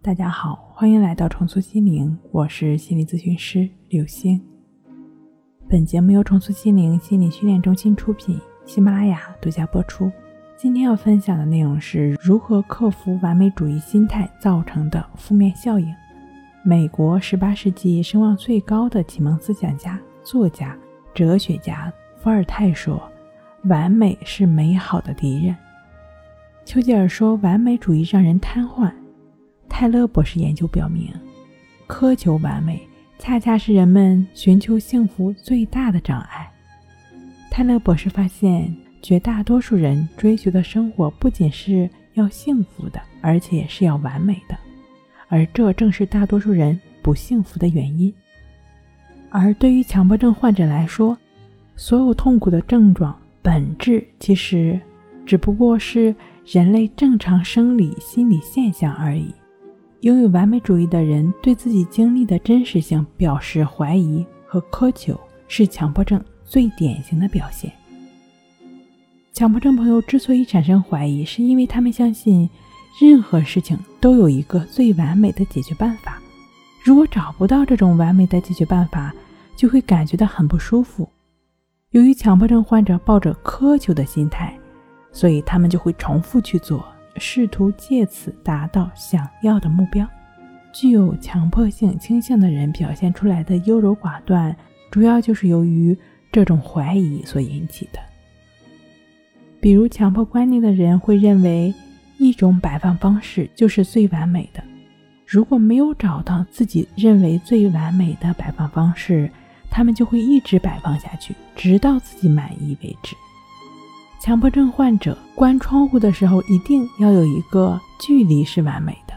大家好，欢迎来到重塑心灵，我是心理咨询师刘星。本节目由重塑心灵心理训练中心出品，喜马拉雅独家播出。今天要分享的内容是如何克服完美主义心态造成的负面效应。美国18世纪声望最高的启蒙思想家、作家、哲学家伏尔泰说：“完美是美好的敌人。”丘吉尔说：“完美主义让人瘫痪。”泰勒博士研究表明，苛求完美恰恰是人们寻求幸福最大的障碍。泰勒博士发现，绝大多数人追求的生活不仅是要幸福的，而且是要完美的，而这正是大多数人不幸福的原因。而对于强迫症患者来说，所有痛苦的症状本质其实只不过是人类正常生理心理现象而已。拥有完美主义的人对自己经历的真实性表示怀疑和苛求，是强迫症最典型的表现。强迫症朋友之所以产生怀疑，是因为他们相信任何事情都有一个最完美的解决办法。如果找不到这种完美的解决办法，就会感觉到很不舒服。由于强迫症患者抱着苛求的心态，所以他们就会重复去做。试图借此达到想要的目标。具有强迫性倾向的人表现出来的优柔寡断，主要就是由于这种怀疑所引起的。比如，强迫观念的人会认为一种摆放方式就是最完美的，如果没有找到自己认为最完美的摆放方式，他们就会一直摆放下去，直到自己满意为止。强迫症患者关窗户的时候，一定要有一个距离是完美的。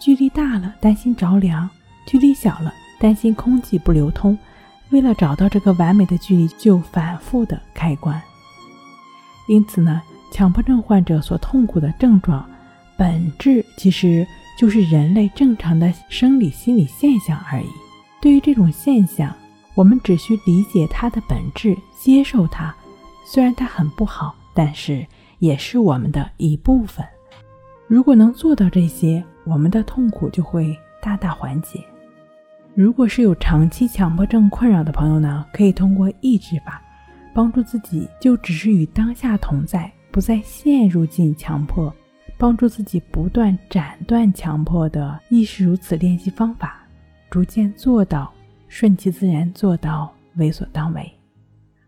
距离大了，担心着凉；距离小了，担心空气不流通。为了找到这个完美的距离，就反复的开关。因此呢，强迫症患者所痛苦的症状，本质其实就是人类正常的生理心理现象而已。对于这种现象，我们只需理解它的本质，接受它。虽然它很不好，但是也是我们的一部分。如果能做到这些，我们的痛苦就会大大缓解。如果是有长期强迫症困扰的朋友呢，可以通过抑制法帮助自己，就只是与当下同在，不再陷入进强迫，帮助自己不断斩断强迫的亦是如此练习方法，逐渐做到顺其自然，做到为所当为。